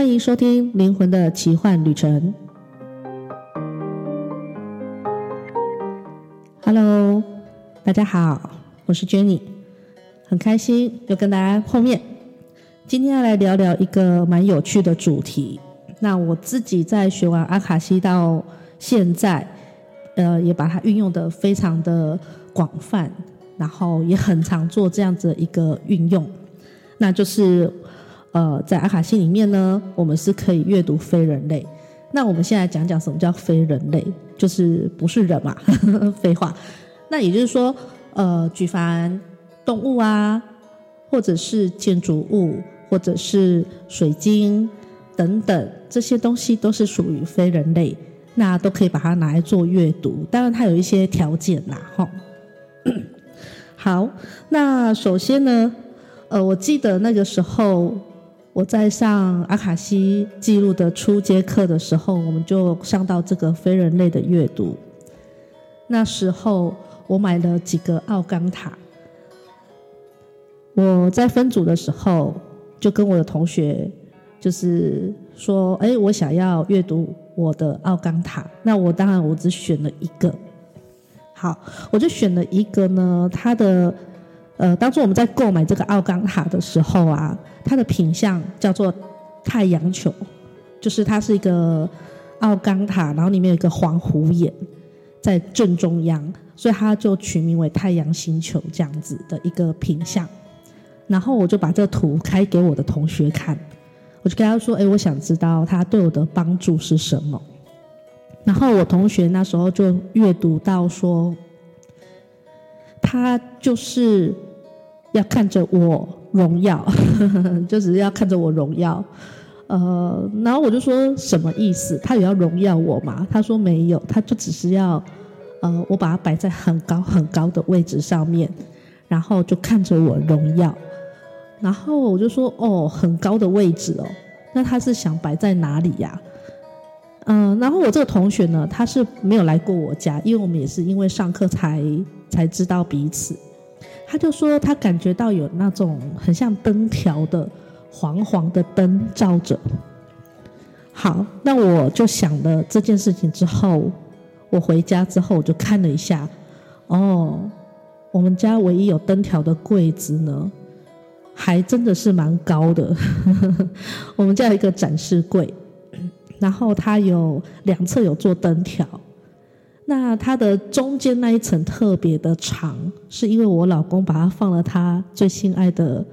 欢迎收听《灵魂的奇幻旅程》。Hello，大家好，我是 Jenny，很开心又跟大家碰面。今天要来聊聊一个蛮有趣的主题。那我自己在学完阿卡西到现在，呃，也把它运用得非常的广泛，然后也很常做这样子一个运用。那就是，呃，在阿卡西里面呢，我们是可以阅读非人类。那我们现在讲讲什么叫非人类，就是不是人嘛？废话。那也就是说，呃，举凡动物啊，或者是建筑物，或者是水晶等等这些东西，都是属于非人类，那都可以把它拿来做阅读。当然，它有一些条件啦，哈。好，那首先呢，呃，我记得那个时候。我在上阿卡西记录的初阶课的时候，我们就上到这个非人类的阅读。那时候我买了几个奥冈塔。我在分组的时候，就跟我的同学就是说：“哎，我想要阅读我的奥冈塔。”那我当然我只选了一个。好，我就选了一个呢，它的。呃，当初我们在购买这个奥冈塔的时候啊，它的品相叫做太阳球，就是它是一个奥冈塔，然后里面有一个黄虎眼在正中央，所以它就取名为太阳星球这样子的一个品相。然后我就把这个图开给我的同学看，我就跟他说：“哎，我想知道它对我的帮助是什么。”然后我同学那时候就阅读到说，他就是。要看着我荣耀，就只是要看着我荣耀，呃，然后我就说什么意思？他有要荣耀我吗？他说没有，他就只是要，呃，我把它摆在很高很高的位置上面，然后就看着我荣耀，然后我就说哦，很高的位置哦，那他是想摆在哪里呀？嗯、然后我这个同学呢，他是没有来过我家，因为我们也是因为上课才才知道彼此。他就说，他感觉到有那种很像灯条的黄黄的灯照着。好，那我就想了这件事情之后，我回家之后我就看了一下，哦，我们家唯一有灯条的柜子呢，还真的是蛮高的。我们家有一个展示柜，然后它有两侧有做灯条。那它的中间那一层特别的长，是因为我老公把它放了他最心爱的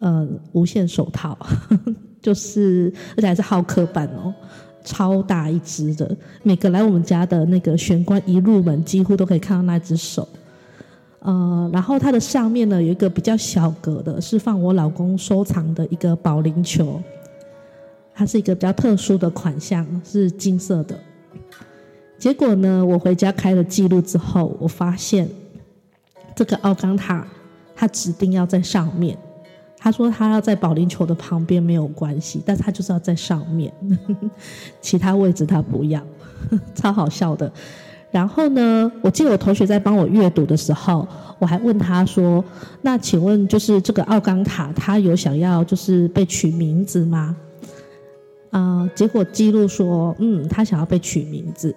呃无线手套，就是而且还是浩克版哦，超大一只的，每个来我们家的那个玄关一入门，几乎都可以看到那只手。呃，然后它的上面呢有一个比较小格的，是放我老公收藏的一个保龄球，它是一个比较特殊的款项，是金色的。结果呢，我回家开了记录之后，我发现这个奥冈塔，他指定要在上面。他说他要在保龄球的旁边没有关系，但是他就是要在上面，其他位置他不要，超好笑的。然后呢，我记得我同学在帮我阅读的时候，我还问他说：“那请问，就是这个奥冈塔，他有想要就是被取名字吗？”啊、结果记录说：“嗯，他想要被取名字。”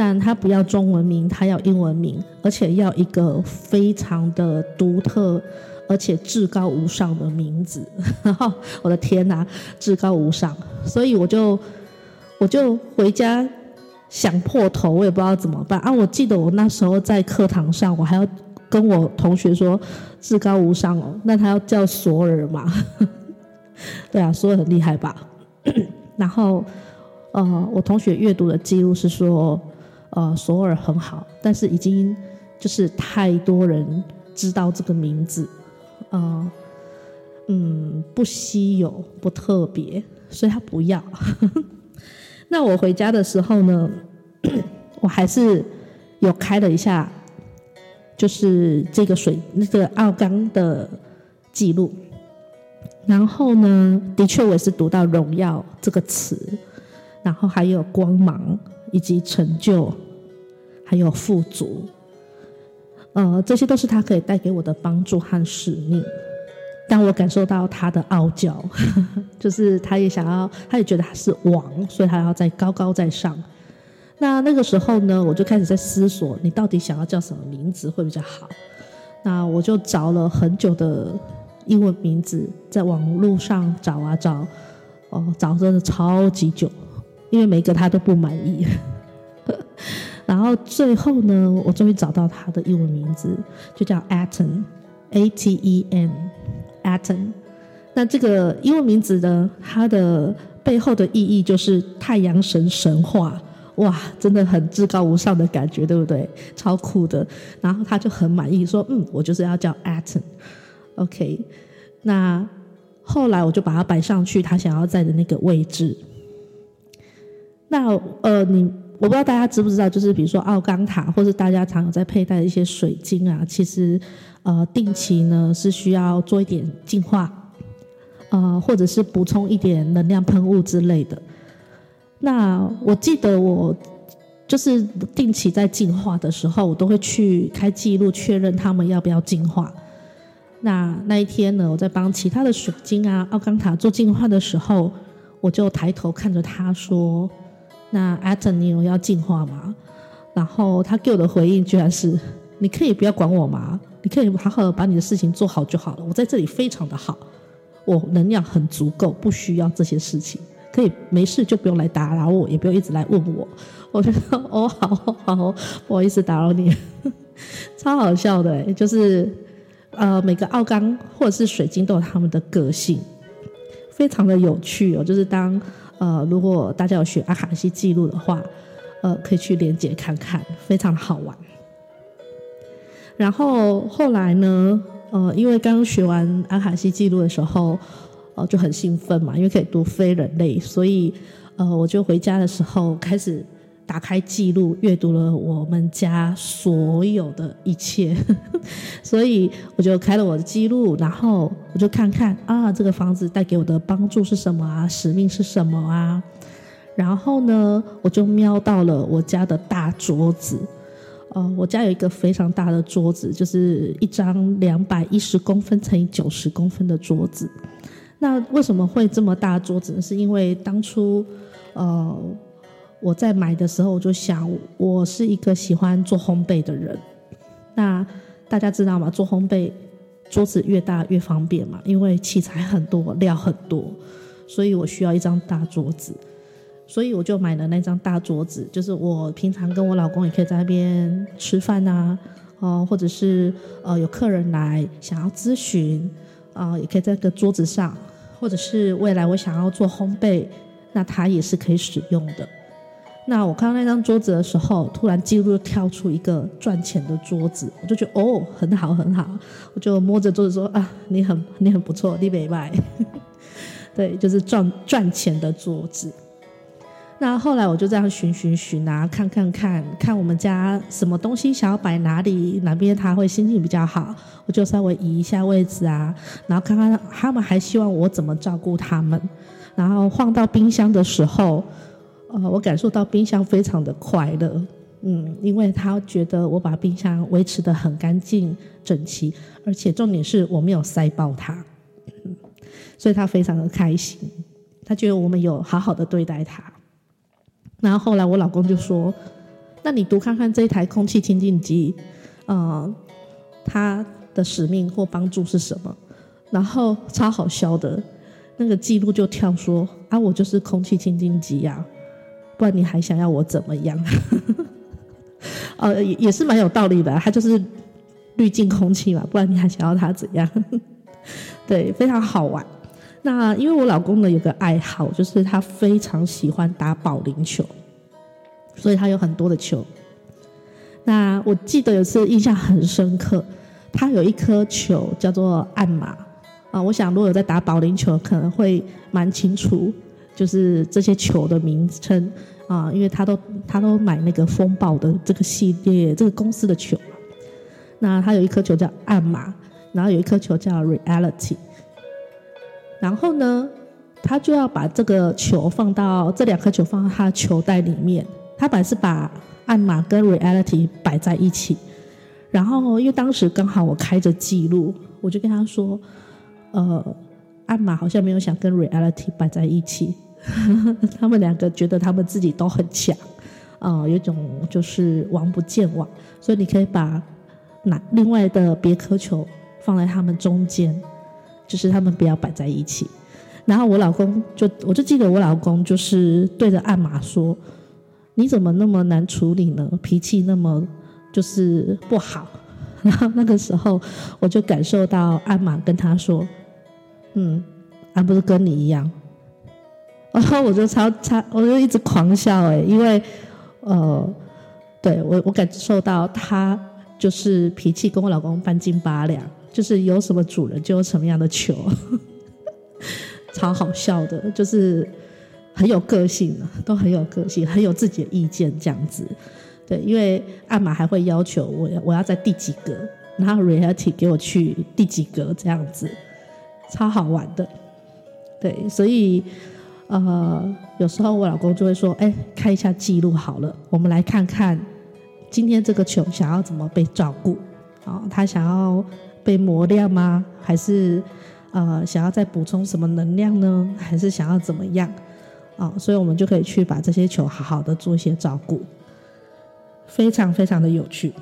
但他不要中文名，他要英文名，而且要一个非常的独特，而且至高无上的名字。然 后我的天哪，至高无上！所以我就我就回家想破头，我也不知道怎么办啊！我记得我那时候在课堂上，我还要跟我同学说至高无上哦，那他要叫索尔嘛？对啊，索尔很厉害吧？然后呃，我同学阅读的记录是说。呃，索尔很好，但是已经就是太多人知道这个名字，呃，嗯，不稀有，不特别，所以他不要。那我回家的时候呢，我还是有开了一下，就是这个水那个奥冈的记录，然后呢，的确我也是读到“荣耀”这个词，然后还有光芒。以及成就，还有富足，呃，这些都是他可以带给我的帮助和使命。当我感受到他的傲娇，就是他也想要，他也觉得他是王，所以他要再高高在上。那那个时候呢，我就开始在思索，你到底想要叫什么名字会比较好？那我就找了很久的英文名字，在网络上找啊找，哦，找真的超级久，因为每个他都不满意。然后最后呢，我终于找到他的英文名字，就叫 Aten，A T E N。Aten，那这个英文名字呢，它的背后的意义就是太阳神神话，哇，真的很至高无上的感觉，对不对？超酷的。然后他就很满意，说：“嗯，我就是要叫 Aten。” OK，那后来我就把它摆上去，他想要在的那个位置。那呃，你我不知道大家知不知道，就是比如说奥冈塔，或是大家常有在佩戴的一些水晶啊，其实。呃，定期呢是需要做一点净化，呃，或者是补充一点能量喷雾之类的。那我记得我就是定期在净化的时候，我都会去开记录确认他们要不要净化。那那一天呢，我在帮其他的水晶啊、奥冈塔做净化的时候，我就抬头看着他说：“那 Aten 你有要进化吗？”然后他给我的回应居然是：“你可以不要管我吗？”你可以好好的把你的事情做好就好了。我在这里非常的好，我能量很足够，不需要这些事情。可以没事就不用来打扰我，也不用一直来问我。我觉得哦，好好，不好意思打扰你，超好笑的。就是呃，每个奥钢或者是水晶都有他们的个性，非常的有趣哦。就是当呃，如果大家有学阿卡西记录的话，呃，可以去连接看看，非常好玩。然后后来呢，呃，因为刚学完阿卡西记录的时候，呃，就很兴奋嘛，因为可以读非人类，所以，呃，我就回家的时候开始打开记录，阅读了我们家所有的一切，所以我就开了我的记录，然后就看看啊，这个房子带给我的帮助是什么啊，使命是什么啊，然后呢，我就瞄到了我家的大桌子。哦，我家有一个非常大的桌子，就是一张两百一十公分乘以九十公分的桌子。那为什么会这么大桌子呢？是因为当初，呃，我在买的时候，我就想，我是一个喜欢做烘焙的人。那大家知道吗？做烘焙，桌子越大越方便嘛，因为器材很多，料很多，所以我需要一张大桌子。所以我就买了那张大桌子，就是我平常跟我老公也可以在那边吃饭啊，哦，或者是呃有客人来想要咨询，啊、也可以在个桌子上，或者是未来我想要做烘焙，那它也是可以使用的。那我看到那张桌子的时候，突然记录跳出一个赚钱的桌子，我就觉得哦，很好很好，我就摸着桌子说啊，你很你很不错，你没卖，对，就是赚赚钱的桌子。那后来我就这样寻寻寻啊，看看看看我们家什么东西想要摆哪里，哪边他会心情比较好，我就稍微移一下位置啊，然后看看他们还希望我怎么照顾他们，然后放到冰箱的时候，呃，我感受到冰箱非常的快乐，嗯，因为他觉得我把冰箱维持得很干净整齐，而且重点是我没有塞爆它，所以他非常的开心，他觉得我们有好好的对待他。然后后来我老公就说：“那你读看看这一台空气清净机，呃，它的使命或帮助是什么？”然后超好笑的，那个记录就跳说：“啊，我就是空气清净机呀，不然你还想要我怎么样？” 呃，也也是蛮有道理的，它就是滤净空气嘛，不然你还想要它怎样？对，非常好玩。那因为我老公呢有个爱好，就是他非常喜欢打保龄球，所以他有很多的球。那我记得有次印象很深刻，他有一颗球叫做暗马啊。我想如果有在打保龄球，可能会蛮清楚，就是这些球的名称啊，因为他都他都买那个风暴的这个系列这个公司的球。那他有一颗球叫暗马，然后有一颗球叫 Reality。然后呢，他就要把这个球放到这两颗球放到他的球袋里面。他本来是把暗码跟 reality 摆在一起。然后因为当时刚好我开着记录，我就跟他说：“呃，艾玛好像没有想跟 reality 摆在一起，他们两个觉得他们自己都很强，啊、有种就是王不见王，所以你可以把那另外的别颗球放在他们中间，就是他们不要摆在一起。然后我老公就，我就记得我老公就是对着艾玛说：“你怎么那么难处理呢？脾气那么就是不好。”然后那个时候，我就感受到艾玛跟他说：“嗯，还不是跟你一样。”然后我就超超，我就一直狂笑哎，因为呃，对我我感受到他就是脾气跟我老公半斤八两，就是有什么主人就有什么样的球，超好笑的，就是很有个性的，都很有个性，很有自己的意见这样子。对，因为艾玛还会要求我，我要在第几格，然后 reality 给我去第几格这样子，超好玩的。对，所以呃，有时候我老公就会说：“哎，看一下记录好了，我们来看看今天这个球想要怎么被照顾啊？他想要被磨亮吗？还是呃想要再补充什么能量呢？还是想要怎么样啊？所以我们就可以去把这些球好好的做一些照顾。”非常非常的有趣，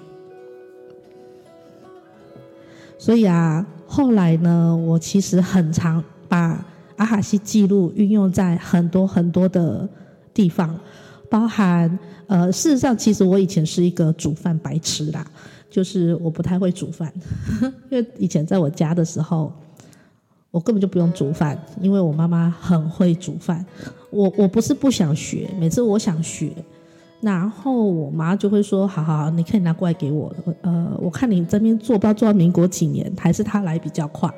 所以啊，后来呢，我其实很常把阿卡西记录运用在很多很多的地方，包含呃，事实上，其实我以前是一个煮饭白痴啦，就是我不太会煮饭，因为以前在我家的时候，我根本就不用煮饭，因为我妈妈很会煮饭。我我不是不想学，每次我想学。然后我妈就会说：“好好，你可以拿过来给我。呃，我看你这边做，不知道做到民国几年，还是他来比较快。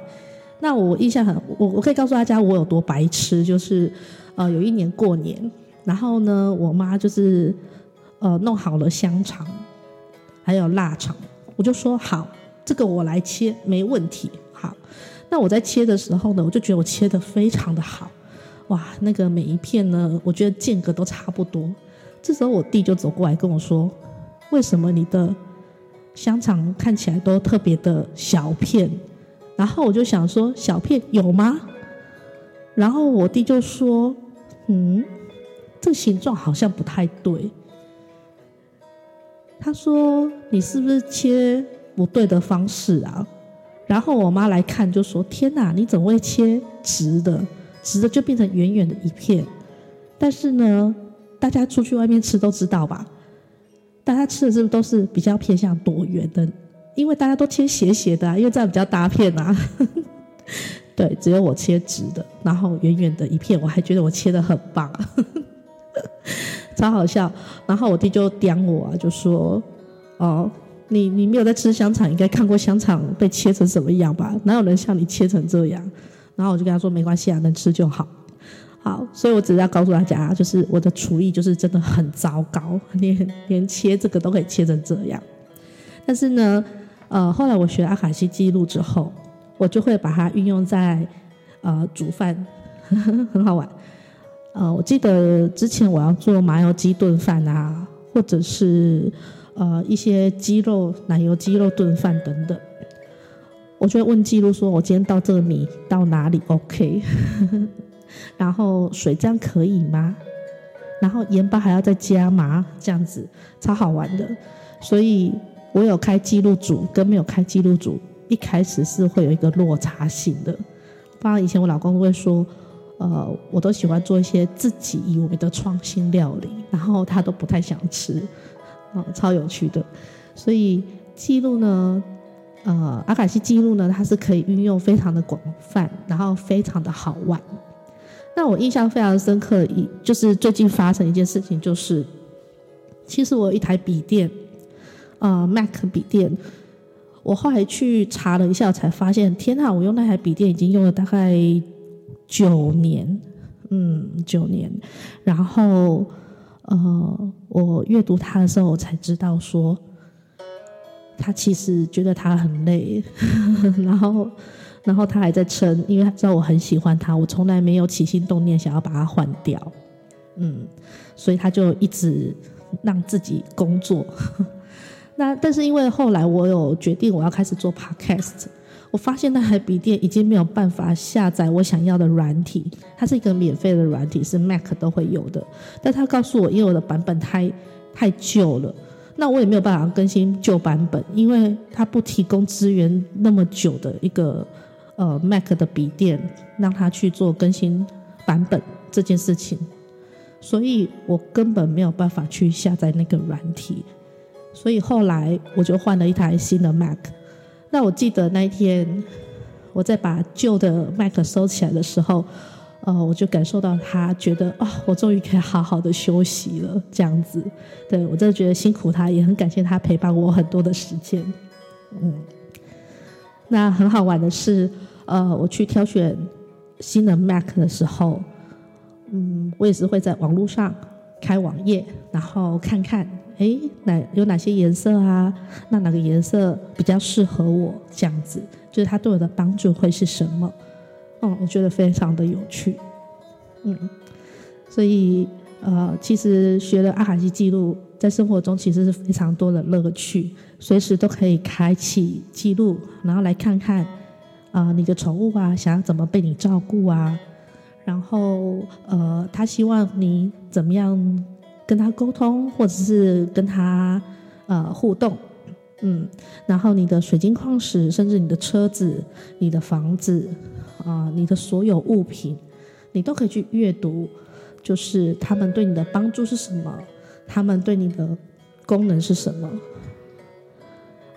那我印象很，我我可以告诉大家我有多白痴，就是呃，有一年过年，然后呢，我妈就是呃弄好了香肠，还有腊肠，我就说好，这个我来切，没问题。好，那我在切的时候呢，我就觉得我切的非常的好，哇，那个每一片呢，我觉得间隔都差不多。”这时候我弟就走过来跟我说：“为什么你的香肠看起来都特别的小片？”然后我就想说：“小片有吗？”然后我弟就说：“嗯，这形状好像不太对。”他说：“你是不是切不对的方式啊？”然后我妈来看就说：“天哪，你怎么会切直的？直的就变成圆圆的一片。”但是呢，大家出去外面吃都知道吧？大家吃的是不是都是比较偏向椭圆的？因为大家都切斜斜的啊，因为这样比较搭片啊。对，只有我切直的，然后圆圆的一片，我还觉得我切得很棒，超好笑。然后我弟就刁我啊，就说：“哦，你你没有在吃香肠，应该看过香肠被切成什么样吧？哪有人像你切成这样？”然后我就跟他说：“没关系啊，能吃就好。”好，所以我只是要告诉大家，就是我的厨艺就是真的很糟糕，连连切这个都可以切成这样。但是呢，呃，后来我学阿卡西记录之后，我就会把它运用在呃煮饭，很好玩。呃，我记得之前我要做麻油鸡炖饭啊，或者是呃一些鸡肉奶油鸡肉炖饭等等，我就会问记录说，我今天到这个米到哪里？OK。然后水这样可以吗？然后盐巴还要再加吗？这样子超好玩的。所以我有开记录组跟没有开记录组，一开始是会有一个落差性的。当然以前我老公都会说，呃，我都喜欢做一些自己以为的创新料理，然后他都不太想吃，啊、超有趣的。所以记录呢，呃，阿卡西记录呢，它是可以运用非常的广泛，然后非常的好玩。那我印象非常深刻，一就是最近发生一件事情，就是其实我有一台笔电，呃，Mac 笔电，我后来去查了一下，才发现，天啊，我用那台笔电已经用了大概九年，嗯，九年。然后，呃，我阅读它的时候，我才知道说，他其实觉得他很累，然后。然后他还在撑，因为他知道我很喜欢他，我从来没有起心动念想要把它换掉，嗯，所以他就一直让自己工作。那但是因为后来我有决定我要开始做 podcast，我发现那台笔电已经没有办法下载我想要的软体，它是一个免费的软体，是 Mac 都会有的。但他告诉我，因为我的版本太太旧了，那我也没有办法更新旧版本，因为它不提供支援那么久的一个呃 Mac 的笔电，让他去做更新版本这件事情，所以我根本没有办法去下载那个软体。所以后来我就换了一台新的 Mac。那我记得那一天，我在把旧的 Mac 收起来的时候，呃，我就感受到他觉得啊、哦，我终于可以好好的休息了，这样子。对，我真的觉得辛苦他，也很感谢他陪伴我很多的时间。嗯，那很好玩的是，呃，我去挑选新的 Mac 的时候，嗯，我也是会在网络上开网页，然后看看。哎，哪有哪些颜色啊？那哪个颜色比较适合我？这样子，就是它对我的帮助会是什么？嗯，我觉得非常的有趣。嗯，所以呃，其实学了阿卡西记录，在生活中其实是非常多的乐趣，随时都可以开启记录，然后来看看啊、你的宠物啊，想要怎么被你照顾啊？然后呃，他希望你怎么样？跟他沟通，或者是跟他呃互动，嗯，然后你的水晶矿石，甚至你的车子、你的房子啊、你的所有物品，你都可以去阅读，就是他们对你的帮助是什么，他们对你的功能是什么。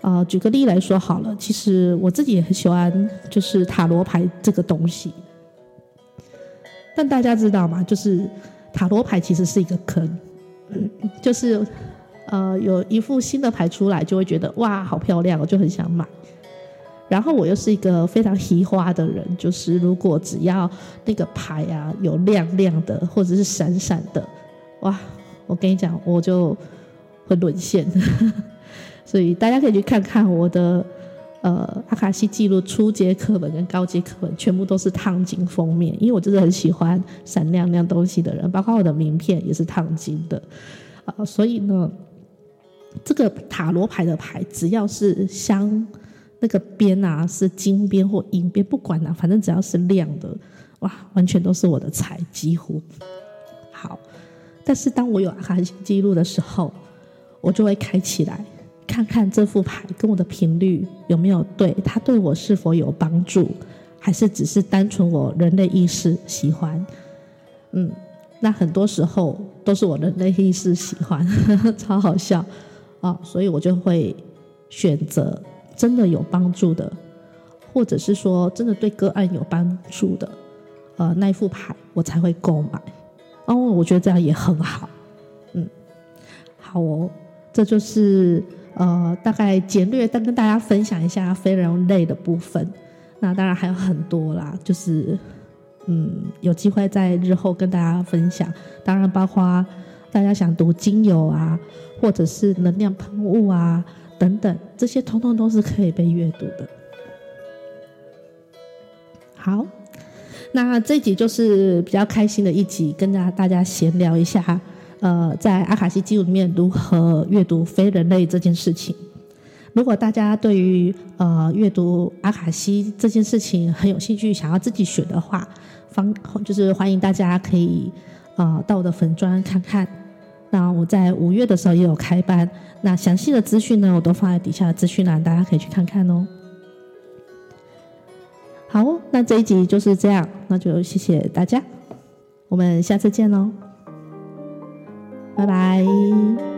啊、呃，举个例来说好了，其实我自己也很喜欢，就是塔罗牌这个东西，但大家知道吗？就是塔罗牌其实是一个坑。就是，呃，有一副新的牌出来，就会觉得哇，好漂亮，我就很想买。然后我又是一个非常喜花的人，就是如果只要那个牌啊有亮亮的或者是闪闪的，哇，我跟你讲，我就会沦陷。所以大家可以去看看我的呃阿卡西记录初阶课本跟高阶课本，全部都是烫金封面，因为我真的很喜欢闪亮亮东西的人，包括我的名片也是烫金的。啊、呃，所以呢，这个塔罗牌的牌，只要是镶那个边啊，是金边或银边，不管啊，反正只要是亮的，哇，完全都是我的菜，几乎。好，但是当我有阿卡西记录的时候，我就会开起来，看看这副牌跟我的频率有没有对，它对我是否有帮助，还是只是单纯我人类意识喜欢，嗯。那很多时候都是我的内意识喜欢，超好笑啊、哦！所以我就会选择真的有帮助的，或者是说真的对个案有帮助的，呃，那一副牌我才会购买。哦，我觉得这样也很好。嗯，好哦，这就是呃大概简略的跟大家分享一下非人类的部分。那当然还有很多啦，就是。嗯，有机会在日后跟大家分享。当然，包括大家想读精油啊，或者是能量喷雾啊等等，这些通通都是可以被阅读的。好，那这集就是比较开心的一集，跟大家大家闲聊一下。呃，在阿卡西记录里面如何阅读非人类这件事情。如果大家对于呃阅读阿卡西这件事情很有兴趣，想要自己学的话，方就是欢迎大家可以呃到我的粉专看看。那我在五月的时候也有开班，那详细的资讯呢，我都放在底下的资讯栏，大家可以去看看哦。好，那这一集就是这样，那就谢谢大家，我们下次见喽，拜拜。